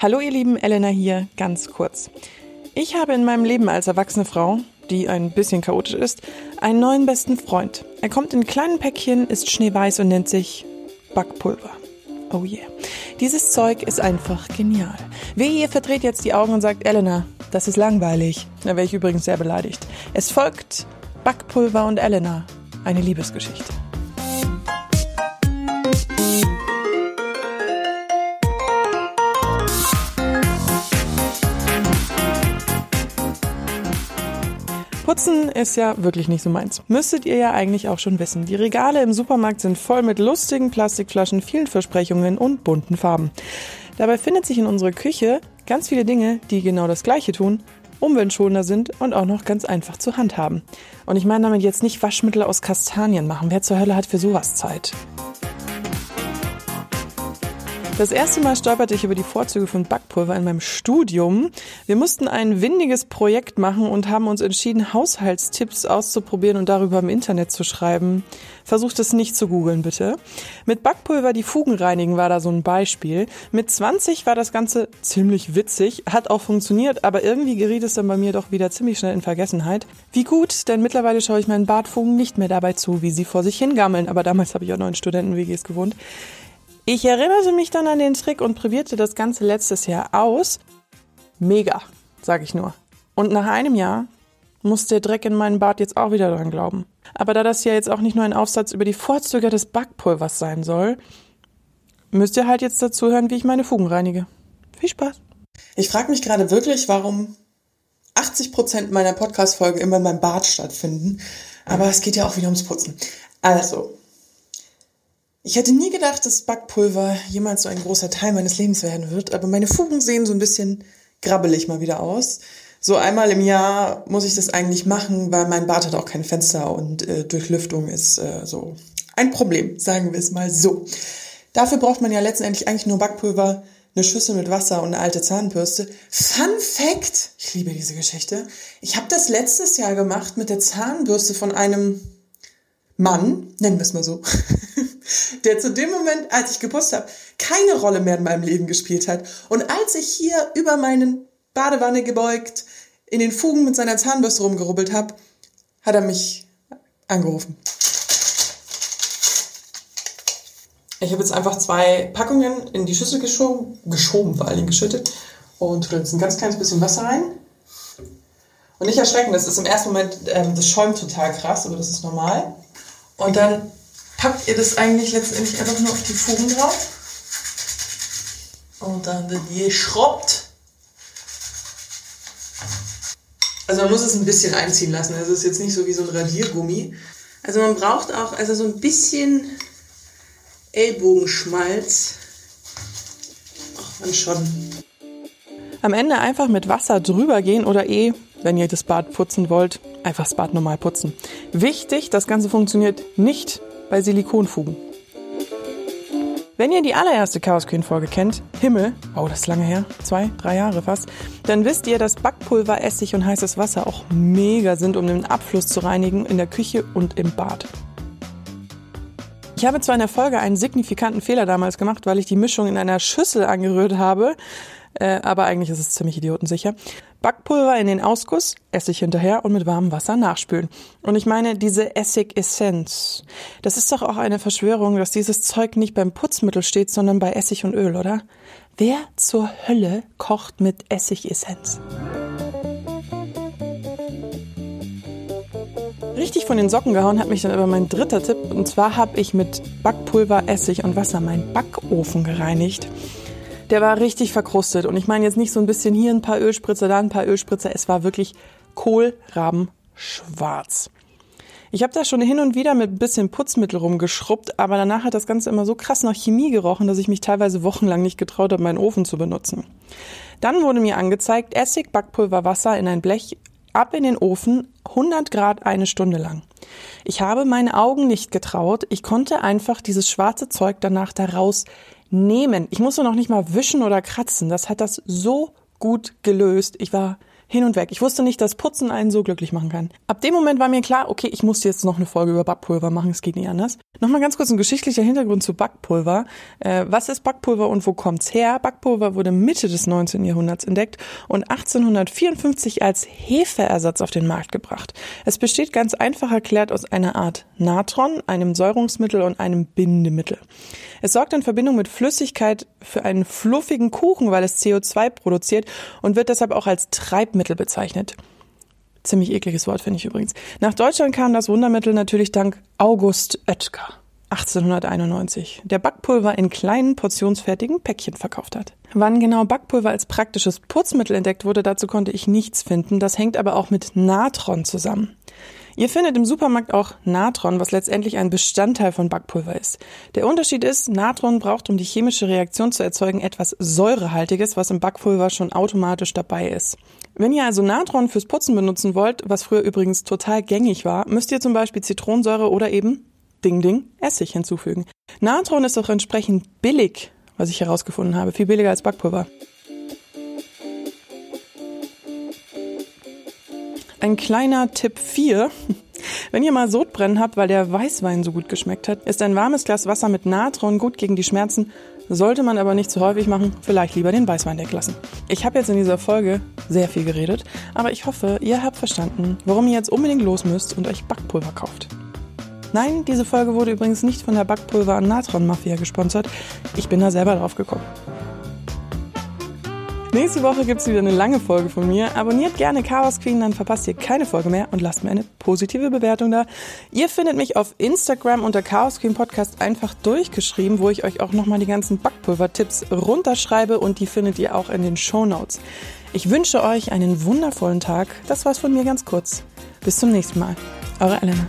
Hallo ihr Lieben, Elena hier, ganz kurz. Ich habe in meinem Leben als erwachsene Frau, die ein bisschen chaotisch ist, einen neuen besten Freund. Er kommt in kleinen Päckchen, ist schneeweiß und nennt sich Backpulver. Oh yeah. Dieses Zeug ist einfach genial. Wehe, ihr verdreht jetzt die Augen und sagt, Elena, das ist langweilig. Da wäre ich übrigens sehr beleidigt. Es folgt Backpulver und Elena. Eine Liebesgeschichte. Putzen ist ja wirklich nicht so meins. Müsstet ihr ja eigentlich auch schon wissen. Die Regale im Supermarkt sind voll mit lustigen Plastikflaschen, vielen Versprechungen und bunten Farben. Dabei findet sich in unserer Küche ganz viele Dinge, die genau das Gleiche tun, umweltschonender sind und auch noch ganz einfach zu handhaben. Und ich meine damit jetzt nicht Waschmittel aus Kastanien machen. Wer zur Hölle hat für sowas Zeit? Das erste Mal stolperte ich über die Vorzüge von Backpulver in meinem Studium. Wir mussten ein windiges Projekt machen und haben uns entschieden, Haushaltstipps auszuprobieren und darüber im Internet zu schreiben. Versucht es nicht zu googeln, bitte. Mit Backpulver die Fugen reinigen war da so ein Beispiel. Mit 20 war das Ganze ziemlich witzig, hat auch funktioniert, aber irgendwie geriet es dann bei mir doch wieder ziemlich schnell in Vergessenheit. Wie gut, denn mittlerweile schaue ich meinen Bartfugen nicht mehr dabei zu, wie sie vor sich hingammeln, aber damals habe ich auch noch in Studenten-WGs gewohnt. Ich erinnerte mich dann an den Trick und probierte das Ganze letztes Jahr aus. Mega, sage ich nur. Und nach einem Jahr muss der Dreck in meinen Bart jetzt auch wieder dran glauben. Aber da das ja jetzt auch nicht nur ein Aufsatz über die Vorzüge des Backpulvers sein soll, müsst ihr halt jetzt dazu hören, wie ich meine Fugen reinige. Viel Spaß. Ich frage mich gerade wirklich, warum 80 Prozent meiner Podcast-Folgen immer in meinem Bad stattfinden. Aber es geht ja auch wieder ums Putzen. Also, ich hätte nie gedacht, dass Backpulver jemals so ein großer Teil meines Lebens werden wird, aber meine Fugen sehen so ein bisschen grabbelig mal wieder aus. So einmal im Jahr muss ich das eigentlich machen, weil mein Bad hat auch keine Fenster und äh, Durchlüftung ist äh, so ein Problem, sagen wir es mal so. Dafür braucht man ja letztendlich eigentlich nur Backpulver, eine Schüssel mit Wasser und eine alte Zahnbürste. Fun Fact, ich liebe diese Geschichte. Ich habe das letztes Jahr gemacht mit der Zahnbürste von einem Mann, nennen wir es mal so, der zu dem Moment, als ich geputzt habe, keine Rolle mehr in meinem Leben gespielt hat. Und als ich hier über meinen Badewanne gebeugt in den Fugen mit seiner Zahnbürste rumgerubbelt habe, hat er mich angerufen. Ich habe jetzt einfach zwei Packungen in die Schüssel geschoben, geschoben vor allem geschüttet und tue jetzt ein ganz kleines bisschen Wasser rein. Und nicht erschrecken, das ist im ersten Moment, ähm, das schäumt total krass, aber das ist normal. Und dann packt ihr das eigentlich letztendlich einfach nur auf die Fugen drauf. Und dann wird geschrubbt. Also man muss es ein bisschen einziehen lassen. Also es ist jetzt nicht so wie so ein Radiergummi. Also man braucht auch also so ein bisschen Ellbogenschmalz. Man schon. Am Ende einfach mit Wasser drüber gehen oder eh, wenn ihr das Bad putzen wollt, einfach das Bad normal putzen. Wichtig, das Ganze funktioniert nicht bei Silikonfugen. Wenn ihr die allererste Chaos Queen Folge kennt, Himmel, oh, das ist lange her, zwei, drei Jahre fast, dann wisst ihr, dass Backpulver, Essig und heißes Wasser auch mega sind, um den Abfluss zu reinigen in der Küche und im Bad. Ich habe zwar in der Folge einen signifikanten Fehler damals gemacht, weil ich die Mischung in einer Schüssel angerührt habe, äh, aber eigentlich ist es ziemlich idiotensicher. Backpulver in den Ausguss, Essig hinterher und mit warmem Wasser nachspülen. Und ich meine, diese Essigessenz, das ist doch auch eine Verschwörung, dass dieses Zeug nicht beim Putzmittel steht, sondern bei Essig und Öl, oder? Wer zur Hölle kocht mit Essigessenz? Richtig von den Socken gehauen hat mich dann aber mein dritter Tipp. Und zwar habe ich mit Backpulver, Essig und Wasser meinen Backofen gereinigt der war richtig verkrustet. Und ich meine jetzt nicht so ein bisschen hier ein paar Ölspritzer, da ein paar Ölspritzer. Es war wirklich Kohlrabenschwarz. Ich habe da schon hin und wieder mit ein bisschen Putzmittel rumgeschrubbt, aber danach hat das Ganze immer so krass nach Chemie gerochen, dass ich mich teilweise wochenlang nicht getraut habe, meinen Ofen zu benutzen. Dann wurde mir angezeigt, Essig, Backpulver, Wasser in ein Blech, ab in den Ofen, 100 Grad eine Stunde lang. Ich habe meine Augen nicht getraut. Ich konnte einfach dieses schwarze Zeug danach daraus nehmen. Ich musste noch nicht mal wischen oder kratzen. Das hat das so gut gelöst. Ich war hin und weg. Ich wusste nicht, dass Putzen einen so glücklich machen kann. Ab dem Moment war mir klar, okay, ich muss jetzt noch eine Folge über Backpulver machen, es geht nicht anders. Nochmal ganz kurz ein geschichtlicher Hintergrund zu Backpulver. Äh, was ist Backpulver und wo kommt's her? Backpulver wurde Mitte des 19. Jahrhunderts entdeckt und 1854 als Hefeersatz auf den Markt gebracht. Es besteht ganz einfach erklärt aus einer Art Natron, einem Säurungsmittel und einem Bindemittel. Es sorgt in Verbindung mit Flüssigkeit für einen fluffigen Kuchen, weil es CO2 produziert und wird deshalb auch als Treibmittel bezeichnet. Ziemlich ekliges Wort finde ich übrigens. Nach Deutschland kam das Wundermittel natürlich dank August Oetker. 1891, der Backpulver in kleinen portionsfertigen Päckchen verkauft hat. Wann genau Backpulver als praktisches Putzmittel entdeckt wurde, dazu konnte ich nichts finden. Das hängt aber auch mit Natron zusammen. Ihr findet im Supermarkt auch Natron, was letztendlich ein Bestandteil von Backpulver ist. Der Unterschied ist, Natron braucht, um die chemische Reaktion zu erzeugen, etwas Säurehaltiges, was im Backpulver schon automatisch dabei ist. Wenn ihr also Natron fürs Putzen benutzen wollt, was früher übrigens total gängig war, müsst ihr zum Beispiel Zitronensäure oder eben Ding Ding Essig hinzufügen. Natron ist auch entsprechend billig, was ich herausgefunden habe, viel billiger als Backpulver. Ein kleiner Tipp 4. Wenn ihr mal Sodbrennen habt, weil der Weißwein so gut geschmeckt hat, ist ein warmes Glas Wasser mit Natron gut gegen die Schmerzen, sollte man aber nicht zu häufig machen, vielleicht lieber den Weißwein weglassen. Ich habe jetzt in dieser Folge sehr viel geredet, aber ich hoffe, ihr habt verstanden, warum ihr jetzt unbedingt los müsst und euch Backpulver kauft. Nein, diese Folge wurde übrigens nicht von der Backpulver- und Natron-Mafia gesponsert. Ich bin da selber drauf gekommen. Nächste Woche gibt es wieder eine lange Folge von mir. Abonniert gerne Chaos Queen, dann verpasst ihr keine Folge mehr und lasst mir eine positive Bewertung da. Ihr findet mich auf Instagram unter Chaos Queen Podcast einfach durchgeschrieben, wo ich euch auch nochmal die ganzen Backpulver-Tipps runterschreibe und die findet ihr auch in den Show Notes. Ich wünsche euch einen wundervollen Tag. Das war's von mir ganz kurz. Bis zum nächsten Mal. Eure Elena.